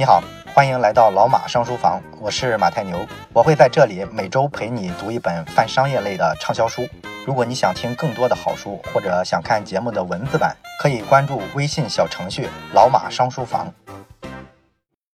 你好，欢迎来到老马上书房，我是马太牛，我会在这里每周陪你读一本泛商业类的畅销书。如果你想听更多的好书，或者想看节目的文字版，可以关注微信小程序“老马上书房”。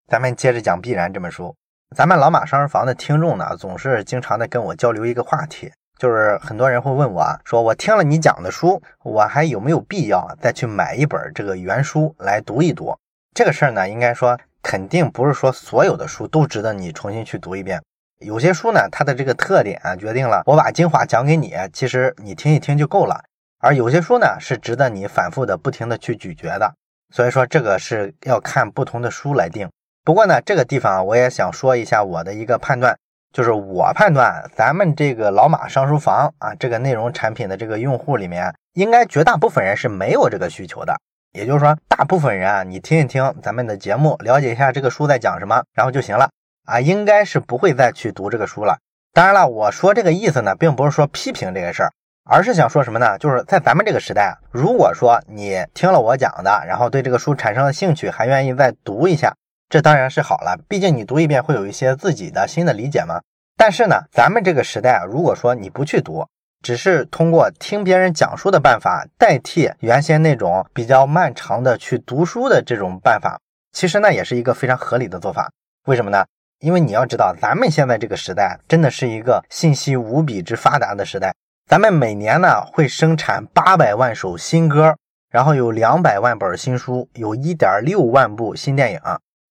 咱们接着讲《必然》这本书。咱们老马上书房的听众呢，总是经常的跟我交流一个话题，就是很多人会问我说，我听了你讲的书，我还有没有必要再去买一本这个原书来读一读？这个事儿呢，应该说。肯定不是说所有的书都值得你重新去读一遍，有些书呢，它的这个特点，决定了我把精华讲给你，其实你听一听就够了。而有些书呢，是值得你反复的、不停的去咀嚼的。所以说，这个是要看不同的书来定。不过呢，这个地方我也想说一下我的一个判断，就是我判断咱们这个老马上书房啊，这个内容产品的这个用户里面，应该绝大部分人是没有这个需求的。也就是说，大部分人啊，你听一听咱们的节目，了解一下这个书在讲什么，然后就行了啊，应该是不会再去读这个书了。当然了，我说这个意思呢，并不是说批评这个事儿，而是想说什么呢？就是在咱们这个时代，如果说你听了我讲的，然后对这个书产生了兴趣，还愿意再读一下，这当然是好了。毕竟你读一遍会有一些自己的新的理解嘛。但是呢，咱们这个时代啊，如果说你不去读，只是通过听别人讲述的办法代替原先那种比较漫长的去读书的这种办法，其实呢也是一个非常合理的做法。为什么呢？因为你要知道，咱们现在这个时代真的是一个信息无比之发达的时代。咱们每年呢会生产八百万首新歌，然后有两百万本新书，有一点六万部新电影，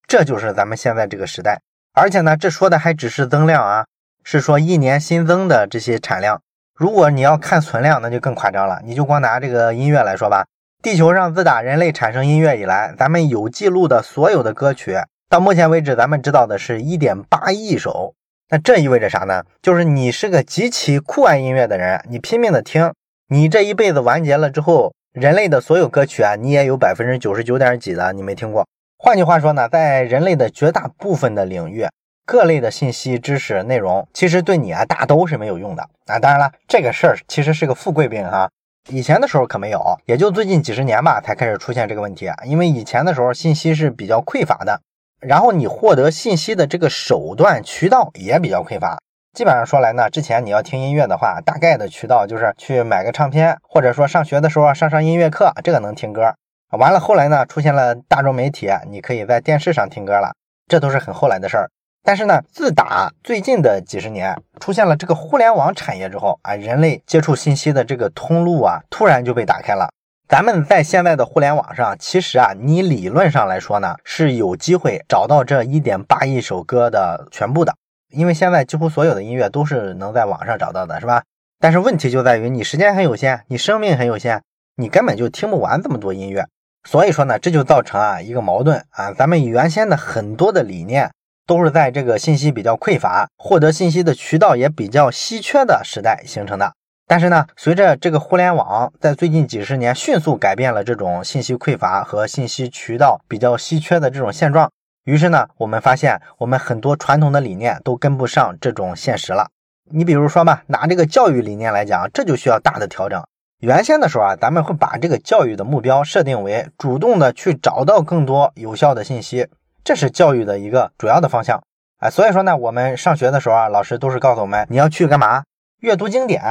这就是咱们现在这个时代。而且呢，这说的还只是增量啊，是说一年新增的这些产量。如果你要看存量，那就更夸张了。你就光拿这个音乐来说吧，地球上自打人类产生音乐以来，咱们有记录的所有的歌曲，到目前为止，咱们知道的是一点八亿首。那这意味着啥呢？就是你是个极其酷爱音乐的人，你拼命的听，你这一辈子完结了之后，人类的所有歌曲啊，你也有百分之九十九点几的你没听过。换句话说呢，在人类的绝大部分的领域。各类的信息、知识、内容，其实对你啊大都是没有用的啊。当然了，这个事儿其实是个富贵病哈。以前的时候可没有，也就最近几十年吧才开始出现这个问题啊。因为以前的时候信息是比较匮乏的，然后你获得信息的这个手段、渠道也比较匮乏。基本上说来呢，之前你要听音乐的话，大概的渠道就是去买个唱片，或者说上学的时候上上音乐课，这个能听歌。完了后来呢，出现了大众媒体，你可以在电视上听歌了，这都是很后来的事儿。但是呢，自打最近的几十年出现了这个互联网产业之后啊，人类接触信息的这个通路啊，突然就被打开了。咱们在现在的互联网上，其实啊，你理论上来说呢，是有机会找到这一点八亿首歌的全部的，因为现在几乎所有的音乐都是能在网上找到的，是吧？但是问题就在于你时间很有限，你生命很有限，你根本就听不完这么多音乐。所以说呢，这就造成啊一个矛盾啊，咱们原先的很多的理念。都是在这个信息比较匮乏、获得信息的渠道也比较稀缺的时代形成的。但是呢，随着这个互联网在最近几十年迅速改变了这种信息匮乏和信息渠道比较稀缺的这种现状，于是呢，我们发现我们很多传统的理念都跟不上这种现实了。你比如说吧，拿这个教育理念来讲，这就需要大的调整。原先的时候啊，咱们会把这个教育的目标设定为主动的去找到更多有效的信息。这是教育的一个主要的方向，哎，所以说呢，我们上学的时候啊，老师都是告诉我们，你要去干嘛？阅读经典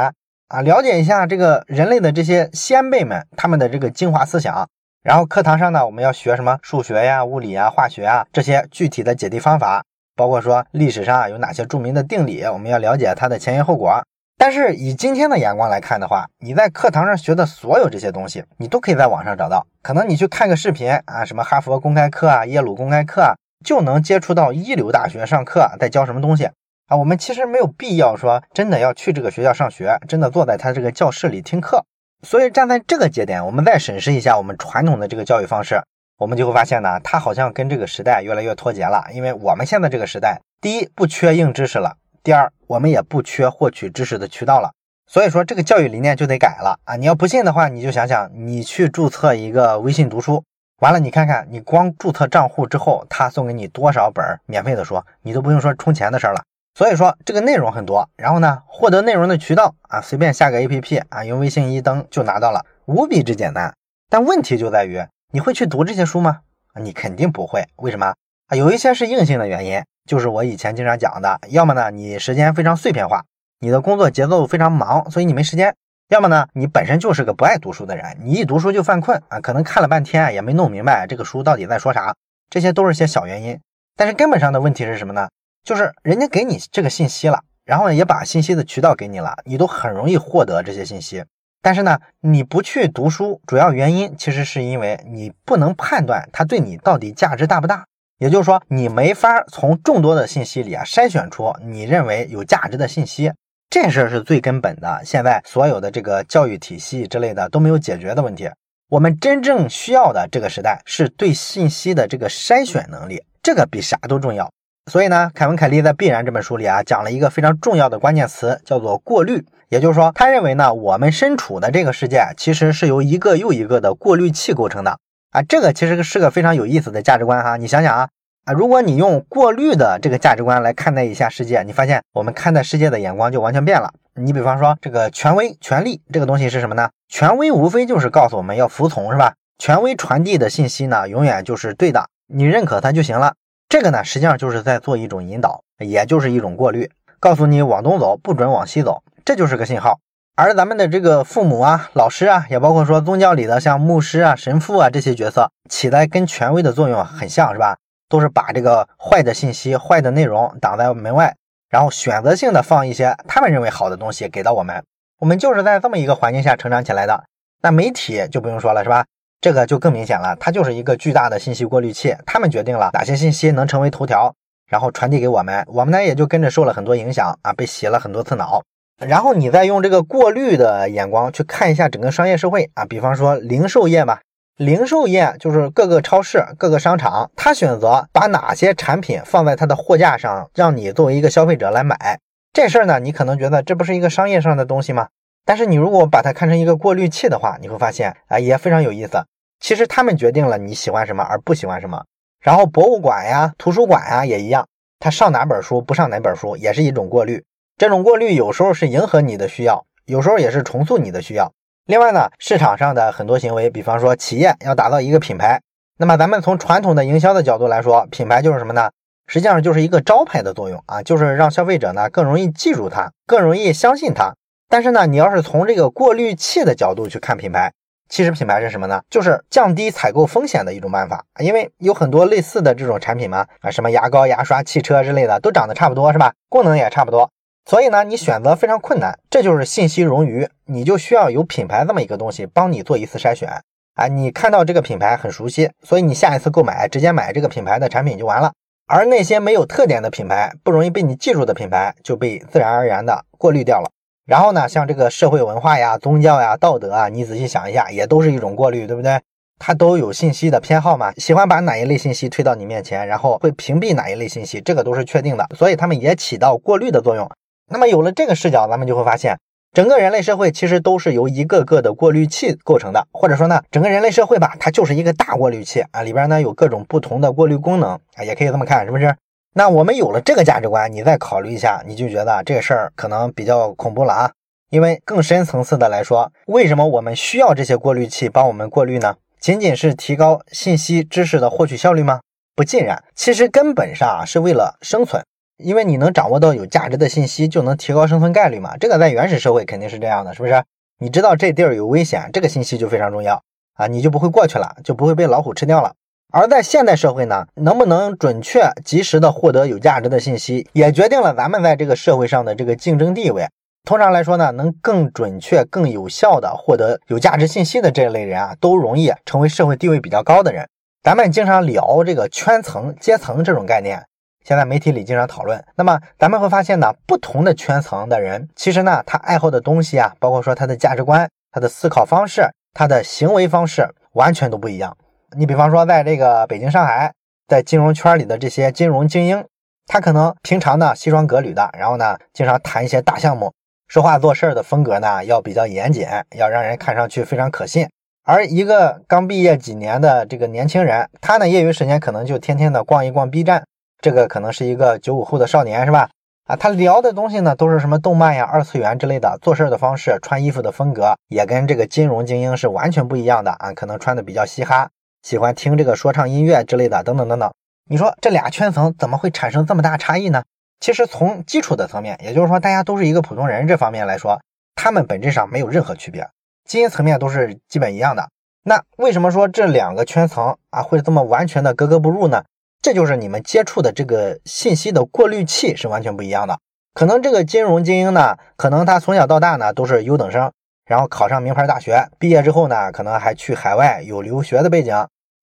啊，了解一下这个人类的这些先辈们他们的这个精华思想。然后课堂上呢，我们要学什么数学呀、物理啊、化学啊这些具体的解题方法，包括说历史上有哪些著名的定理，我们要了解它的前因后果。但是以今天的眼光来看的话，你在课堂上学的所有这些东西，你都可以在网上找到。可能你去看个视频啊，什么哈佛公开课啊、耶鲁公开课啊，就能接触到一流大学上课在教什么东西啊。我们其实没有必要说真的要去这个学校上学，真的坐在他这个教室里听课。所以站在这个节点，我们再审视一下我们传统的这个教育方式，我们就会发现呢，它好像跟这个时代越来越脱节了。因为我们现在这个时代，第一不缺硬知识了。第二，我们也不缺获取知识的渠道了，所以说这个教育理念就得改了啊！你要不信的话，你就想想，你去注册一个微信读书，完了你看看，你光注册账户之后，他送给你多少本免费的书，你都不用说充钱的事了。所以说这个内容很多，然后呢，获得内容的渠道啊，随便下个 APP 啊，用微信一登就拿到了，无比之简单。但问题就在于，你会去读这些书吗？你肯定不会，为什么？啊，有一些是硬性的原因，就是我以前经常讲的，要么呢你时间非常碎片化，你的工作节奏非常忙，所以你没时间；要么呢你本身就是个不爱读书的人，你一读书就犯困啊，可能看了半天也没弄明白这个书到底在说啥，这些都是些小原因。但是根本上的问题是什么呢？就是人家给你这个信息了，然后也把信息的渠道给你了，你都很容易获得这些信息。但是呢，你不去读书，主要原因其实是因为你不能判断它对你到底价值大不大。也就是说，你没法从众多的信息里啊筛选出你认为有价值的信息。这事儿是最根本的。现在所有的这个教育体系之类的都没有解决的问题。我们真正需要的这个时代是对信息的这个筛选能力，这个比啥都重要。所以呢，凯文·凯利在《必然》这本书里啊讲了一个非常重要的关键词，叫做过滤。也就是说，他认为呢，我们身处的这个世界其实是由一个又一个的过滤器构成的啊。这个其实是个非常有意思的价值观哈。你想想啊啊，如果你用过滤的这个价值观来看待一下世界，你发现我们看待世界的眼光就完全变了。你比方说，这个权威、权力这个东西是什么呢？权威无非就是告诉我们要服从，是吧？权威传递的信息呢，永远就是对的，你认可它就行了。这个呢，实际上就是在做一种引导，也就是一种过滤，告诉你往东走，不准往西走。这就是个信号，而咱们的这个父母啊、老师啊，也包括说宗教里的像牧师啊、神父啊这些角色，起的跟权威的作用很像，是吧？都是把这个坏的信息、坏的内容挡在门外，然后选择性的放一些他们认为好的东西给到我们。我们就是在这么一个环境下成长起来的。那媒体就不用说了，是吧？这个就更明显了，它就是一个巨大的信息过滤器，他们决定了哪些信息能成为头条，然后传递给我们，我们呢也就跟着受了很多影响啊，被洗了很多次脑。然后你再用这个过滤的眼光去看一下整个商业社会啊，比方说零售业嘛，零售业就是各个超市、各个商场，他选择把哪些产品放在他的货架上，让你作为一个消费者来买。这事儿呢，你可能觉得这不是一个商业上的东西吗？但是你如果把它看成一个过滤器的话，你会发现啊，也非常有意思。其实他们决定了你喜欢什么而不喜欢什么。然后博物馆呀、图书馆呀也一样，他上哪本书不上哪本书，也是一种过滤。这种过滤有时候是迎合你的需要，有时候也是重塑你的需要。另外呢，市场上的很多行为，比方说企业要打造一个品牌，那么咱们从传统的营销的角度来说，品牌就是什么呢？实际上就是一个招牌的作用啊，就是让消费者呢更容易记住它，更容易相信它。但是呢，你要是从这个过滤器的角度去看品牌，其实品牌是什么呢？就是降低采购风险的一种办法。因为有很多类似的这种产品嘛，啊，什么牙膏、牙刷、汽车之类的，都长得差不多，是吧？功能也差不多。所以呢，你选择非常困难，这就是信息冗余，你就需要有品牌这么一个东西帮你做一次筛选啊。你看到这个品牌很熟悉，所以你下一次购买直接买这个品牌的产品就完了。而那些没有特点的品牌，不容易被你记住的品牌，就被自然而然的过滤掉了。然后呢，像这个社会文化呀、宗教呀、道德啊，你仔细想一下，也都是一种过滤，对不对？它都有信息的偏好嘛，喜欢把哪一类信息推到你面前，然后会屏蔽哪一类信息，这个都是确定的，所以他们也起到过滤的作用。那么有了这个视角，咱们就会发现，整个人类社会其实都是由一个个的过滤器构成的，或者说呢，整个人类社会吧，它就是一个大过滤器啊，里边呢有各种不同的过滤功能啊，也可以这么看，是不是？那我们有了这个价值观，你再考虑一下，你就觉得这个事儿可能比较恐怖了啊。因为更深层次的来说，为什么我们需要这些过滤器帮我们过滤呢？仅仅是提高信息知识的获取效率吗？不尽然，其实根本上是为了生存。因为你能掌握到有价值的信息，就能提高生存概率嘛。这个在原始社会肯定是这样的，是不是？你知道这地儿有危险，这个信息就非常重要啊，你就不会过去了，就不会被老虎吃掉了。而在现代社会呢，能不能准确、及时的获得有价值的信息，也决定了咱们在这个社会上的这个竞争地位。通常来说呢，能更准确、更有效的获得有价值信息的这类人啊，都容易成为社会地位比较高的人。咱们经常聊这个圈层、阶层这种概念。现在媒体里经常讨论，那么咱们会发现呢，不同的圈层的人，其实呢，他爱好的东西啊，包括说他的价值观、他的思考方式、他的行为方式，完全都不一样。你比方说，在这个北京、上海，在金融圈里的这些金融精英，他可能平常呢西装革履的，然后呢经常谈一些大项目，说话做事的风格呢要比较严谨，要让人看上去非常可信。而一个刚毕业几年的这个年轻人，他呢业余时间可能就天天的逛一逛 B 站。这个可能是一个九五后的少年，是吧？啊，他聊的东西呢，都是什么动漫呀、二次元之类的。做事的方式、穿衣服的风格，也跟这个金融精英是完全不一样的啊。可能穿的比较嘻哈，喜欢听这个说唱音乐之类的，等等等等。你说这俩圈层怎么会产生这么大差异呢？其实从基础的层面，也就是说大家都是一个普通人这方面来说，他们本质上没有任何区别，基因层面都是基本一样的。那为什么说这两个圈层啊会这么完全的格格不入呢？这就是你们接触的这个信息的过滤器是完全不一样的。可能这个金融精英呢，可能他从小到大呢都是优等生，然后考上名牌大学，毕业之后呢，可能还去海外有留学的背景，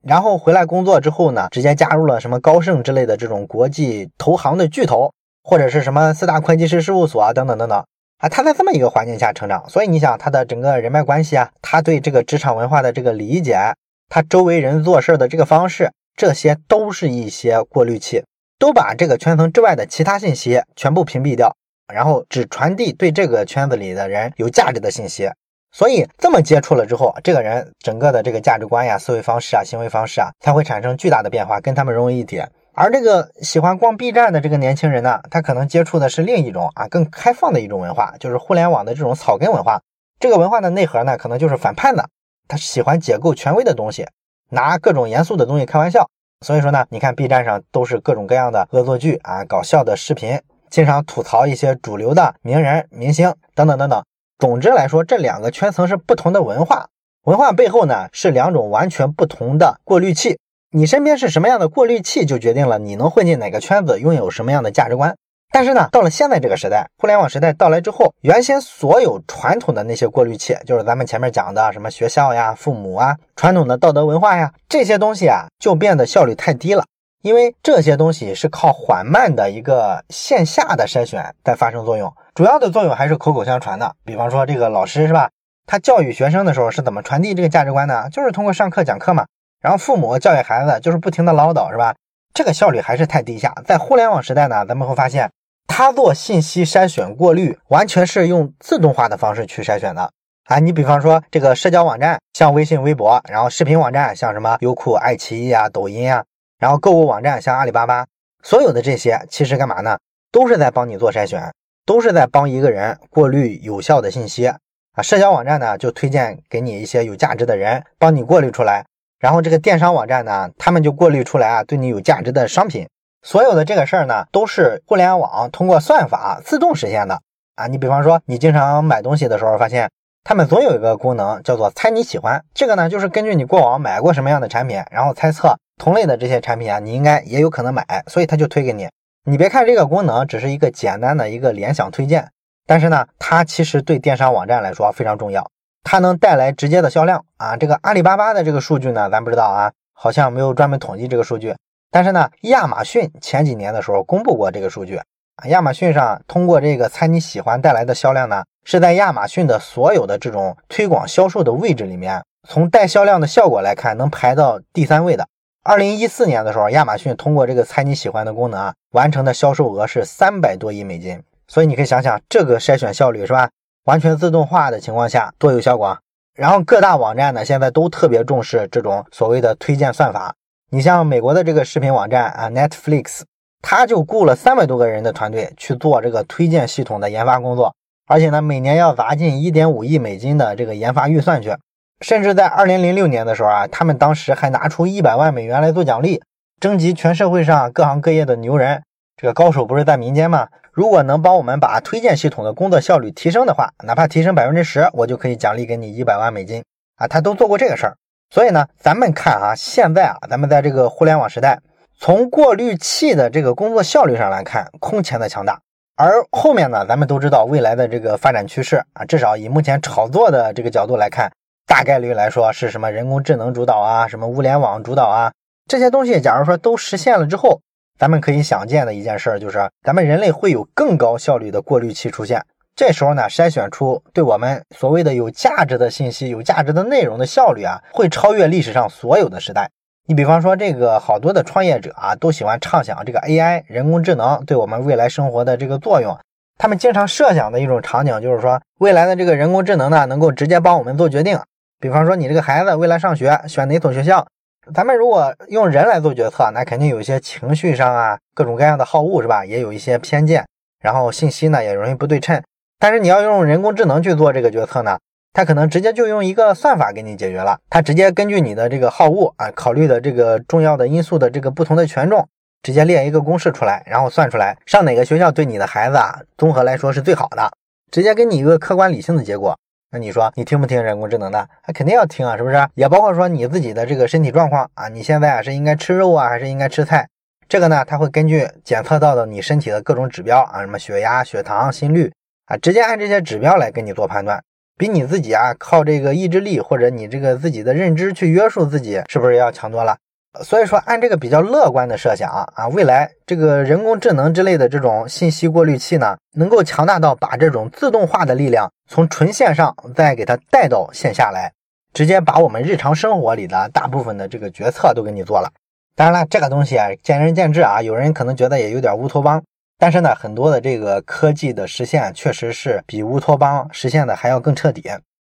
然后回来工作之后呢，直接加入了什么高盛之类的这种国际投行的巨头。或者是什么四大会计师事务所啊，等等等等啊，他在这么一个环境下成长，所以你想他的整个人脉关系啊，他对这个职场文化的这个理解，他周围人做事的这个方式，这些都是一些过滤器，都把这个圈层之外的其他信息全部屏蔽掉，然后只传递对这个圈子里的人有价值的信息。所以这么接触了之后，这个人整个的这个价值观呀、思维方式啊、行为方式啊，才会产生巨大的变化，跟他们融为一体。而这个喜欢逛 B 站的这个年轻人呢，他可能接触的是另一种啊更开放的一种文化，就是互联网的这种草根文化。这个文化的内核呢，可能就是反叛的，他喜欢解构权威的东西，拿各种严肃的东西开玩笑。所以说呢，你看 B 站上都是各种各样的恶作剧啊、搞笑的视频，经常吐槽一些主流的名人、明星等等等等。总之来说，这两个圈层是不同的文化，文化背后呢是两种完全不同的过滤器。你身边是什么样的过滤器，就决定了你能混进哪个圈子，拥有什么样的价值观。但是呢，到了现在这个时代，互联网时代到来之后，原先所有传统的那些过滤器，就是咱们前面讲的什么学校呀、父母啊、传统的道德文化呀，这些东西啊，就变得效率太低了。因为这些东西是靠缓慢的一个线下的筛选在发生作用，主要的作用还是口口相传的。比方说这个老师是吧？他教育学生的时候是怎么传递这个价值观呢？就是通过上课讲课嘛。然后父母教育孩子就是不停的唠叨，是吧？这个效率还是太低下。在互联网时代呢，咱们会发现，他做信息筛选过滤，完全是用自动化的方式去筛选的啊。你比方说这个社交网站，像微信、微博，然后视频网站，像什么优酷、爱奇艺啊、抖音啊，然后购物网站，像阿里巴巴，所有的这些其实干嘛呢？都是在帮你做筛选，都是在帮一个人过滤有效的信息啊。社交网站呢，就推荐给你一些有价值的人，帮你过滤出来。然后这个电商网站呢，他们就过滤出来啊，对你有价值的商品。所有的这个事儿呢，都是互联网通过算法自动实现的啊。你比方说，你经常买东西的时候，发现他们总有一个功能叫做猜你喜欢。这个呢，就是根据你过往买过什么样的产品，然后猜测同类的这些产品啊，你应该也有可能买，所以他就推给你。你别看这个功能只是一个简单的一个联想推荐，但是呢，它其实对电商网站来说非常重要。它能带来直接的销量啊！这个阿里巴巴的这个数据呢，咱不知道啊，好像没有专门统计这个数据。但是呢，亚马逊前几年的时候公布过这个数据啊。亚马逊上通过这个猜你喜欢带来的销量呢，是在亚马逊的所有的这种推广销售的位置里面，从带销量的效果来看，能排到第三位的。二零一四年的时候，亚马逊通过这个猜你喜欢的功能啊，完成的销售额是三百多亿美金。所以你可以想想，这个筛选效率是吧？完全自动化的情况下多有效果，然后各大网站呢现在都特别重视这种所谓的推荐算法。你像美国的这个视频网站啊，Netflix，他就雇了三百多个人的团队去做这个推荐系统的研发工作，而且呢每年要砸进一点五亿美金的这个研发预算去。甚至在二零零六年的时候啊，他们当时还拿出一百万美元来做奖励，征集全社会上各行各业的牛人。这个高手不是在民间吗？如果能帮我们把推荐系统的工作效率提升的话，哪怕提升百分之十，我就可以奖励给你一百万美金啊！他都做过这个事儿，所以呢，咱们看啊，现在啊，咱们在这个互联网时代，从过滤器的这个工作效率上来看，空前的强大。而后面呢，咱们都知道未来的这个发展趋势啊，至少以目前炒作的这个角度来看，大概率来说是什么人工智能主导啊，什么物联网主导啊，这些东西，假如说都实现了之后。咱们可以想见的一件事就是，咱们人类会有更高效率的过滤器出现。这时候呢，筛选出对我们所谓的有价值的信息、有价值的内容的效率啊，会超越历史上所有的时代。你比方说，这个好多的创业者啊，都喜欢畅想这个 AI 人工智能对我们未来生活的这个作用。他们经常设想的一种场景就是说，未来的这个人工智能呢，能够直接帮我们做决定。比方说，你这个孩子未来上学选哪所学校。咱们如果用人来做决策，那肯定有一些情绪上啊，各种各样的好恶是吧？也有一些偏见，然后信息呢也容易不对称。但是你要用人工智能去做这个决策呢，它可能直接就用一个算法给你解决了，它直接根据你的这个好恶啊，考虑的这个重要的因素的这个不同的权重，直接列一个公式出来，然后算出来上哪个学校对你的孩子啊综合来说是最好的，直接给你一个客观理性的结果。那你说你听不听人工智能的？那肯定要听啊，是不是？也包括说你自己的这个身体状况啊，你现在啊是应该吃肉啊，还是应该吃菜？这个呢，它会根据检测到的你身体的各种指标啊，什么血压、血糖、心率啊，直接按这些指标来给你做判断，比你自己啊靠这个意志力或者你这个自己的认知去约束自己，是不是要强多了？所以说，按这个比较乐观的设想啊，未来这个人工智能之类的这种信息过滤器呢，能够强大到把这种自动化的力量从纯线上再给它带到线下来，直接把我们日常生活里的大部分的这个决策都给你做了。当然了，这个东西啊，见仁见智啊，有人可能觉得也有点乌托邦，但是呢，很多的这个科技的实现确实是比乌托邦实现的还要更彻底。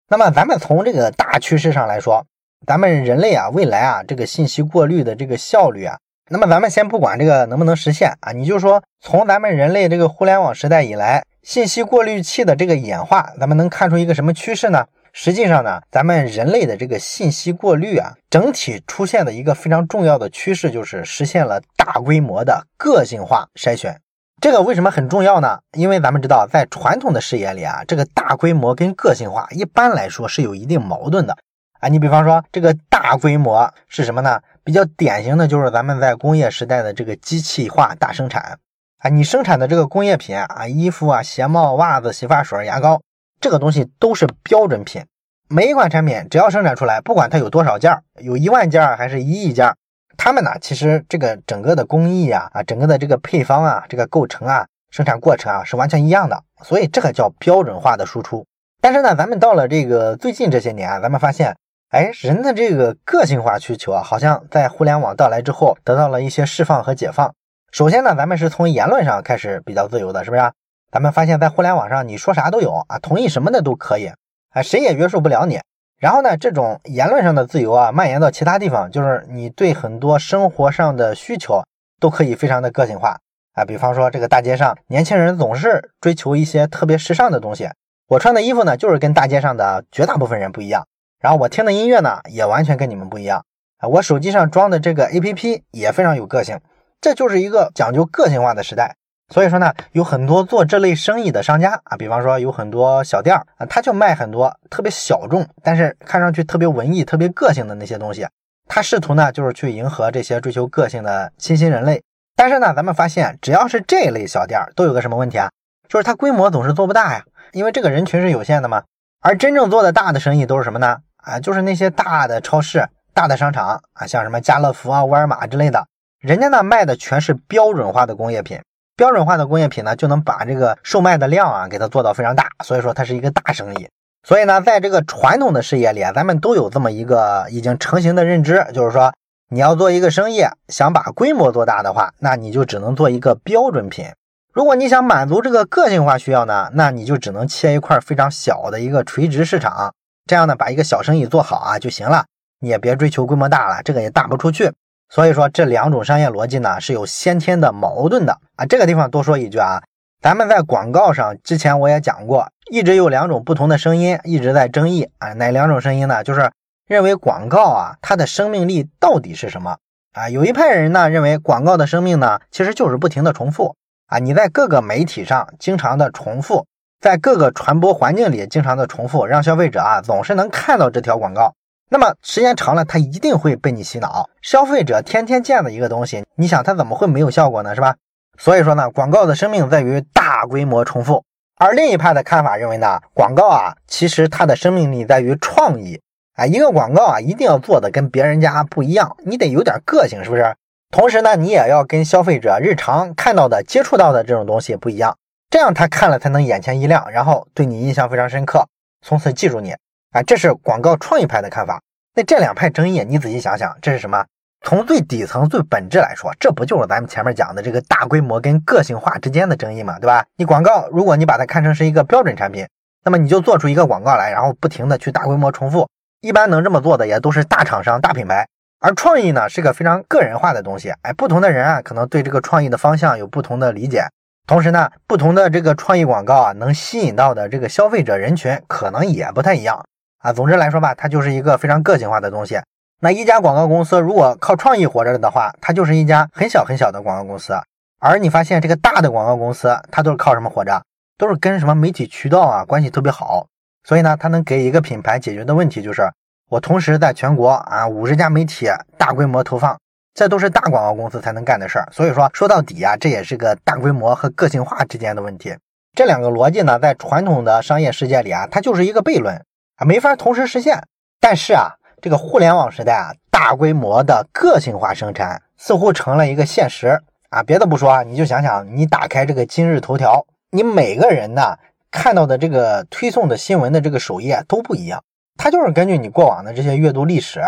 那么，咱们从这个大趋势上来说。咱们人类啊，未来啊，这个信息过滤的这个效率啊，那么咱们先不管这个能不能实现啊，你就说从咱们人类这个互联网时代以来，信息过滤器的这个演化，咱们能看出一个什么趋势呢？实际上呢，咱们人类的这个信息过滤啊，整体出现的一个非常重要的趋势，就是实现了大规模的个性化筛选。这个为什么很重要呢？因为咱们知道，在传统的视野里啊，这个大规模跟个性化一般来说是有一定矛盾的。啊，你比方说这个大规模是什么呢？比较典型的就是咱们在工业时代的这个机器化大生产啊，你生产的这个工业品啊，衣服啊、鞋帽、袜子、洗发水、牙膏，这个东西都是标准品。每一款产品只要生产出来，不管它有多少件，有一万件还是一亿件，他们呢，其实这个整个的工艺啊，啊，整个的这个配方啊，这个构成啊，生产过程啊，是完全一样的。所以这个叫标准化的输出。但是呢，咱们到了这个最近这些年啊，咱们发现。哎，人的这个个性化需求啊，好像在互联网到来之后得到了一些释放和解放。首先呢，咱们是从言论上开始比较自由的，是不是？咱们发现，在互联网上你说啥都有啊，同意什么的都可以，啊，谁也约束不了你。然后呢，这种言论上的自由啊，蔓延到其他地方，就是你对很多生活上的需求都可以非常的个性化啊。比方说，这个大街上，年轻人总是追求一些特别时尚的东西，我穿的衣服呢，就是跟大街上的绝大部分人不一样。然后我听的音乐呢，也完全跟你们不一样啊！我手机上装的这个 APP 也非常有个性，这就是一个讲究个性化的时代。所以说呢，有很多做这类生意的商家啊，比方说有很多小店啊，他就卖很多特别小众，但是看上去特别文艺、特别个性的那些东西。他试图呢，就是去迎合这些追求个性的新兴人类。但是呢，咱们发现，只要是这类小店，都有个什么问题啊？就是它规模总是做不大呀，因为这个人群是有限的嘛。而真正做的大的生意都是什么呢？啊，就是那些大的超市、大的商场啊，像什么家乐福啊、沃尔玛之类的，人家呢卖的全是标准化的工业品。标准化的工业品呢，就能把这个售卖的量啊给它做到非常大，所以说它是一个大生意。所以呢，在这个传统的事业里啊，咱们都有这么一个已经成型的认知，就是说你要做一个生意，想把规模做大的话，那你就只能做一个标准品。如果你想满足这个个性化需要呢，那你就只能切一块非常小的一个垂直市场。这样呢，把一个小生意做好啊就行了，你也别追求规模大了，这个也大不出去。所以说这两种商业逻辑呢是有先天的矛盾的啊。这个地方多说一句啊，咱们在广告上之前我也讲过，一直有两种不同的声音一直在争议啊。哪两种声音呢？就是认为广告啊它的生命力到底是什么啊？有一派人呢认为广告的生命呢其实就是不停的重复啊，你在各个媒体上经常的重复。在各个传播环境里经常的重复，让消费者啊总是能看到这条广告。那么时间长了，他一定会被你洗脑。消费者天天见的一个东西，你想他怎么会没有效果呢？是吧？所以说呢，广告的生命在于大规模重复。而另一派的看法认为呢，广告啊其实它的生命力在于创意。啊，一个广告啊一定要做的跟别人家不一样，你得有点个性，是不是？同时呢，你也要跟消费者日常看到的、接触到的这种东西不一样。这样他看了才能眼前一亮，然后对你印象非常深刻，从此记住你。啊，这是广告创意派的看法。那这两派争议，你仔细想想，这是什么？从最底层、最本质来说，这不就是咱们前面讲的这个大规模跟个性化之间的争议嘛，对吧？你广告，如果你把它看成是一个标准产品，那么你就做出一个广告来，然后不停的去大规模重复。一般能这么做的也都是大厂商、大品牌。而创意呢，是个非常个人化的东西。哎，不同的人啊，可能对这个创意的方向有不同的理解。同时呢，不同的这个创意广告啊，能吸引到的这个消费者人群可能也不太一样啊。总之来说吧，它就是一个非常个性化的东西。那一家广告公司如果靠创意活着的话，它就是一家很小很小的广告公司。而你发现这个大的广告公司，它都是靠什么活着？都是跟什么媒体渠道啊关系特别好。所以呢，它能给一个品牌解决的问题就是，我同时在全国啊五十家媒体大规模投放，这都是大广告公司才能干的事儿。所以说说到底啊，这也是个大规模和个性化之间的问题。这两个逻辑呢，在传统的商业世界里啊，它就是一个悖论啊，没法同时实现。但是啊，这个互联网时代啊，大规模的个性化生产似乎成了一个现实啊。别的不说啊，你就想想，你打开这个今日头条，你每个人呢？看到的这个推送的新闻的这个首页都不一样，它就是根据你过往的这些阅读历史，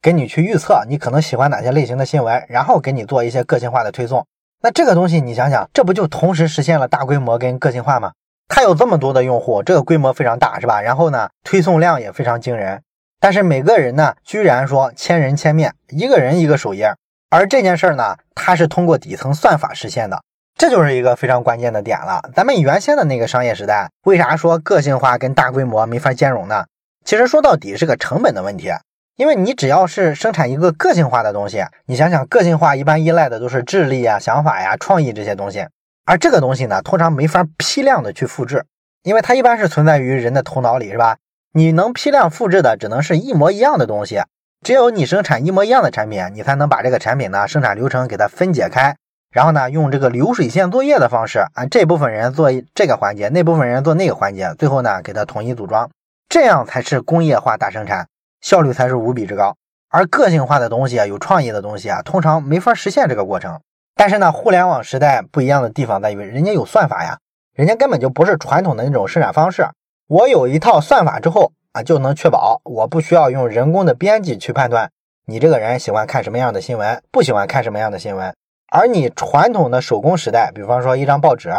给你去预测你可能喜欢哪些类型的新闻，然后给你做一些个性化的推送。那这个东西你想想，这不就同时实现了大规模跟个性化吗？它有这么多的用户，这个规模非常大，是吧？然后呢，推送量也非常惊人。但是每个人呢，居然说千人千面，一个人一个首页，而这件事儿呢，它是通过底层算法实现的。这就是一个非常关键的点了。咱们原先的那个商业时代，为啥说个性化跟大规模没法兼容呢？其实说到底是个成本的问题。因为你只要是生产一个个性化的东西，你想想，个性化一般依赖的都是智力啊、想法呀、创意这些东西。而这个东西呢，通常没法批量的去复制，因为它一般是存在于人的头脑里，是吧？你能批量复制的，只能是一模一样的东西。只有你生产一模一样的产品，你才能把这个产品呢生产流程给它分解开。然后呢，用这个流水线作业的方式啊，这部分人做这个环节，那部分人做那个环节，最后呢，给它统一组装，这样才是工业化大生产，效率才是无比之高。而个性化的东西啊，有创意的东西啊，通常没法实现这个过程。但是呢，互联网时代不一样的地方在于，人家有算法呀，人家根本就不是传统的那种生产方式。我有一套算法之后啊，就能确保我不需要用人工的编辑去判断你这个人喜欢看什么样的新闻，不喜欢看什么样的新闻。而你传统的手工时代，比方说一张报纸，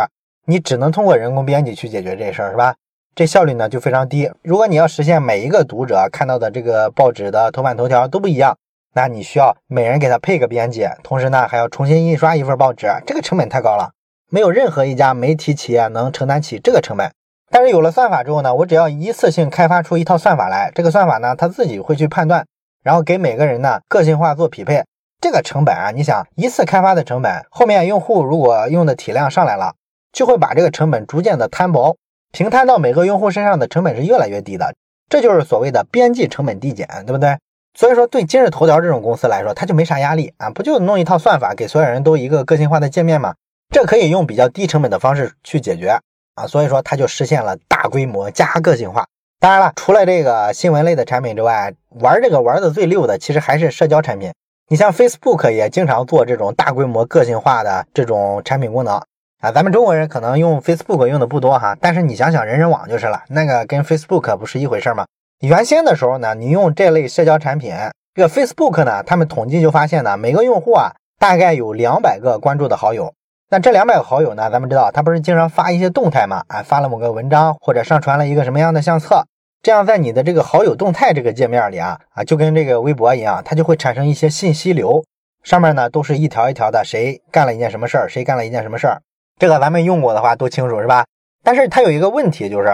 你只能通过人工编辑去解决这事儿，是吧？这效率呢就非常低。如果你要实现每一个读者看到的这个报纸的头版头条都不一样，那你需要每人给他配个编辑，同时呢还要重新印刷一份报纸，这个成本太高了，没有任何一家媒体企业能承担起这个成本。但是有了算法之后呢，我只要一次性开发出一套算法来，这个算法呢它自己会去判断，然后给每个人呢个性化做匹配。这个成本啊，你想一次开发的成本，后面用户如果用的体量上来了，就会把这个成本逐渐的摊薄，平摊到每个用户身上的成本是越来越低的，这就是所谓的边际成本递减，对不对？所以说对今日头条这种公司来说，它就没啥压力啊，不就弄一套算法给所有人都一个个性化的界面吗？这可以用比较低成本的方式去解决啊，所以说它就实现了大规模加个性化。当然了，除了这个新闻类的产品之外，玩这个玩的最溜的，其实还是社交产品。你像 Facebook 也经常做这种大规模个性化的这种产品功能啊，咱们中国人可能用 Facebook 用的不多哈，但是你想想人人网就是了，那个跟 Facebook 不是一回事吗？原先的时候呢，你用这类社交产品，这个 Facebook 呢，他们统计就发现呢，每个用户啊大概有两百个关注的好友，那这两百个好友呢，咱们知道他不是经常发一些动态嘛，啊，发了某个文章或者上传了一个什么样的相册。这样，在你的这个好友动态这个界面里啊啊，就跟这个微博一样，它就会产生一些信息流，上面呢都是一条一条的，谁干了一件什么事儿，谁干了一件什么事儿，这个咱们用过的话都清楚是吧？但是它有一个问题，就是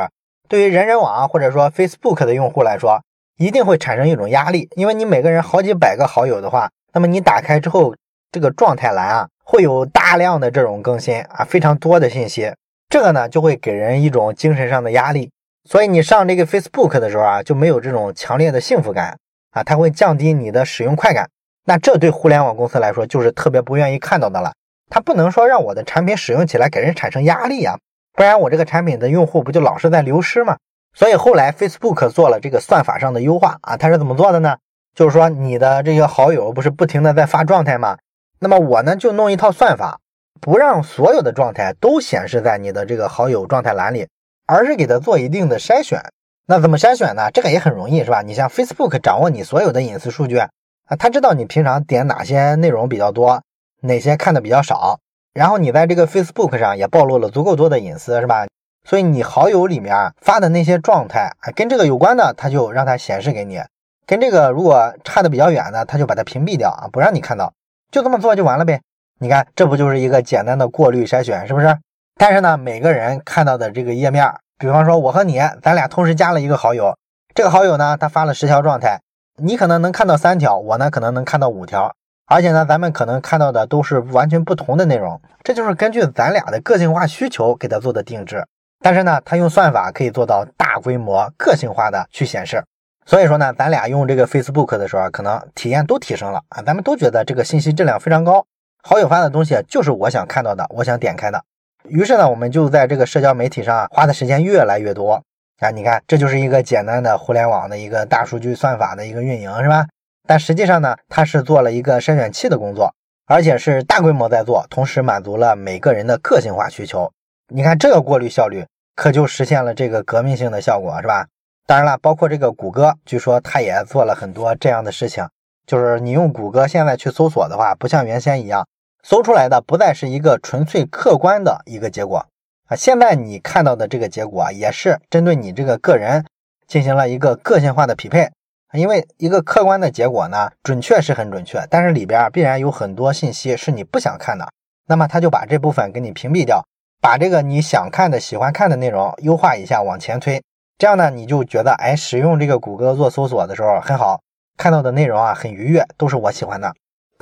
对于人人网或者说 Facebook 的用户来说，一定会产生一种压力，因为你每个人好几百个好友的话，那么你打开之后，这个状态栏啊会有大量的这种更新啊，非常多的信息，这个呢就会给人一种精神上的压力。所以你上这个 Facebook 的时候啊，就没有这种强烈的幸福感啊，它会降低你的使用快感。那这对互联网公司来说就是特别不愿意看到的了。它不能说让我的产品使用起来给人产生压力啊，不然我这个产品的用户不就老是在流失吗？所以后来 Facebook 做了这个算法上的优化啊，它是怎么做的呢？就是说你的这些好友不是不停的在发状态吗？那么我呢就弄一套算法，不让所有的状态都显示在你的这个好友状态栏里。而是给它做一定的筛选，那怎么筛选呢？这个也很容易，是吧？你像 Facebook 掌握你所有的隐私数据啊，他知道你平常点哪些内容比较多，哪些看的比较少，然后你在这个 Facebook 上也暴露了足够多的隐私，是吧？所以你好友里面发的那些状态，跟这个有关的，他就让它显示给你；跟这个如果差的比较远的，他就把它屏蔽掉啊，不让你看到，就这么做就完了呗。你看，这不就是一个简单的过滤筛选，是不是？但是呢，每个人看到的这个页面，比方说我和你，咱俩同时加了一个好友，这个好友呢，他发了十条状态，你可能能看到三条，我呢可能能看到五条，而且呢，咱们可能看到的都是完全不同的内容。这就是根据咱俩的个性化需求给他做的定制。但是呢，他用算法可以做到大规模个性化的去显示。所以说呢，咱俩用这个 Facebook 的时候，可能体验都提升了啊，咱们都觉得这个信息质量非常高，好友发的东西就是我想看到的，我想点开的。于是呢，我们就在这个社交媒体上花的时间越来越多啊。你看，这就是一个简单的互联网的一个大数据算法的一个运营，是吧？但实际上呢，它是做了一个筛选器的工作，而且是大规模在做，同时满足了每个人的个性化需求。你看这个过滤效率，可就实现了这个革命性的效果，是吧？当然了，包括这个谷歌，据说它也做了很多这样的事情。就是你用谷歌现在去搜索的话，不像原先一样，搜出来的不再是一个纯粹客观的一个结果啊。现在你看到的这个结果，也是针对你这个个人进行了一个个性化的匹配。因为一个客观的结果呢，准确是很准确，但是里边必然有很多信息是你不想看的，那么它就把这部分给你屏蔽掉，把这个你想看的、喜欢看的内容优化一下，往前推。这样呢，你就觉得哎，使用这个谷歌做搜索的时候很好，看到的内容啊很愉悦，都是我喜欢的。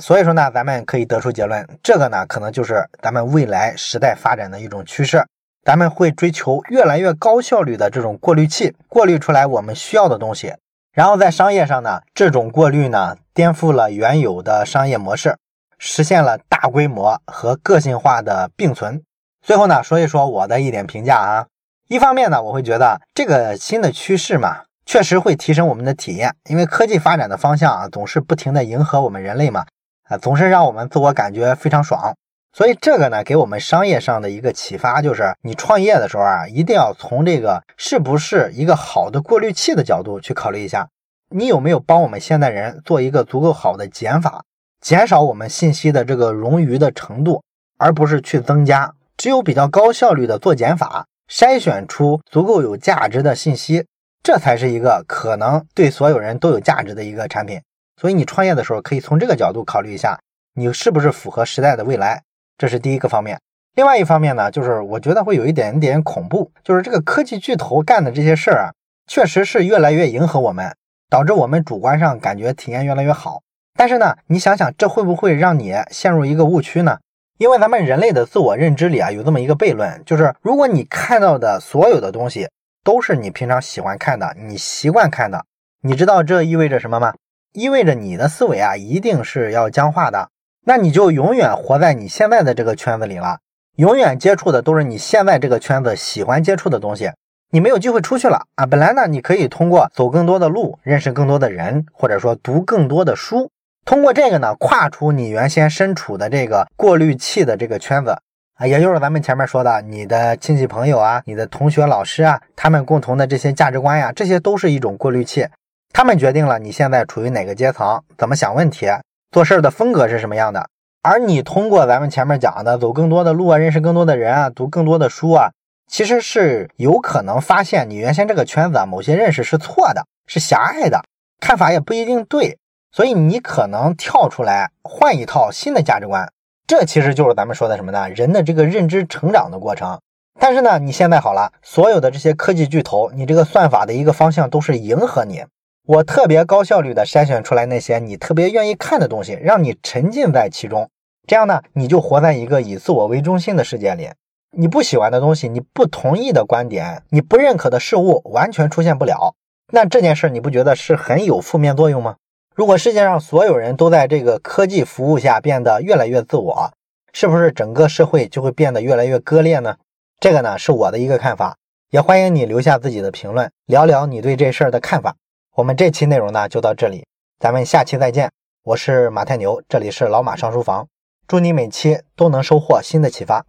所以说呢，咱们可以得出结论，这个呢可能就是咱们未来时代发展的一种趋势。咱们会追求越来越高效率的这种过滤器，过滤出来我们需要的东西。然后在商业上呢，这种过滤呢颠覆了原有的商业模式，实现了大规模和个性化的并存。最后呢，说一说我的一点评价啊。一方面呢，我会觉得这个新的趋势嘛，确实会提升我们的体验，因为科技发展的方向啊，总是不停的迎合我们人类嘛，啊，总是让我们自我感觉非常爽。所以这个呢，给我们商业上的一个启发就是，你创业的时候啊，一定要从这个是不是一个好的过滤器的角度去考虑一下，你有没有帮我们现代人做一个足够好的减法，减少我们信息的这个冗余的程度，而不是去增加。只有比较高效率的做减法。筛选出足够有价值的信息，这才是一个可能对所有人都有价值的一个产品。所以你创业的时候可以从这个角度考虑一下，你是不是符合时代的未来？这是第一个方面。另外一方面呢，就是我觉得会有一点点恐怖，就是这个科技巨头干的这些事儿啊，确实是越来越迎合我们，导致我们主观上感觉体验越来越好。但是呢，你想想，这会不会让你陷入一个误区呢？因为咱们人类的自我认知里啊，有这么一个悖论，就是如果你看到的所有的东西都是你平常喜欢看的，你习惯看的，你知道这意味着什么吗？意味着你的思维啊，一定是要僵化的，那你就永远活在你现在的这个圈子里了，永远接触的都是你现在这个圈子喜欢接触的东西，你没有机会出去了啊。本来呢，你可以通过走更多的路，认识更多的人，或者说读更多的书。通过这个呢，跨出你原先身处的这个过滤器的这个圈子啊，也就是咱们前面说的，你的亲戚朋友啊，你的同学老师啊，他们共同的这些价值观呀，这些都是一种过滤器，他们决定了你现在处于哪个阶层，怎么想问题，做事的风格是什么样的。而你通过咱们前面讲的，走更多的路啊，认识更多的人啊，读更多的书啊，其实是有可能发现你原先这个圈子啊，某些认识是错的，是狭隘的，看法也不一定对。所以你可能跳出来换一套新的价值观，这其实就是咱们说的什么呢？人的这个认知成长的过程。但是呢，你现在好了，所有的这些科技巨头，你这个算法的一个方向都是迎合你。我特别高效率的筛选出来那些你特别愿意看的东西，让你沉浸在其中。这样呢，你就活在一个以自我为中心的世界里。你不喜欢的东西，你不同意的观点，你不认可的事物，完全出现不了。那这件事你不觉得是很有负面作用吗？如果世界上所有人都在这个科技服务下变得越来越自我，是不是整个社会就会变得越来越割裂呢？这个呢是我的一个看法，也欢迎你留下自己的评论，聊聊你对这事儿的看法。我们这期内容呢就到这里，咱们下期再见。我是马太牛，这里是老马上书房，祝你每期都能收获新的启发。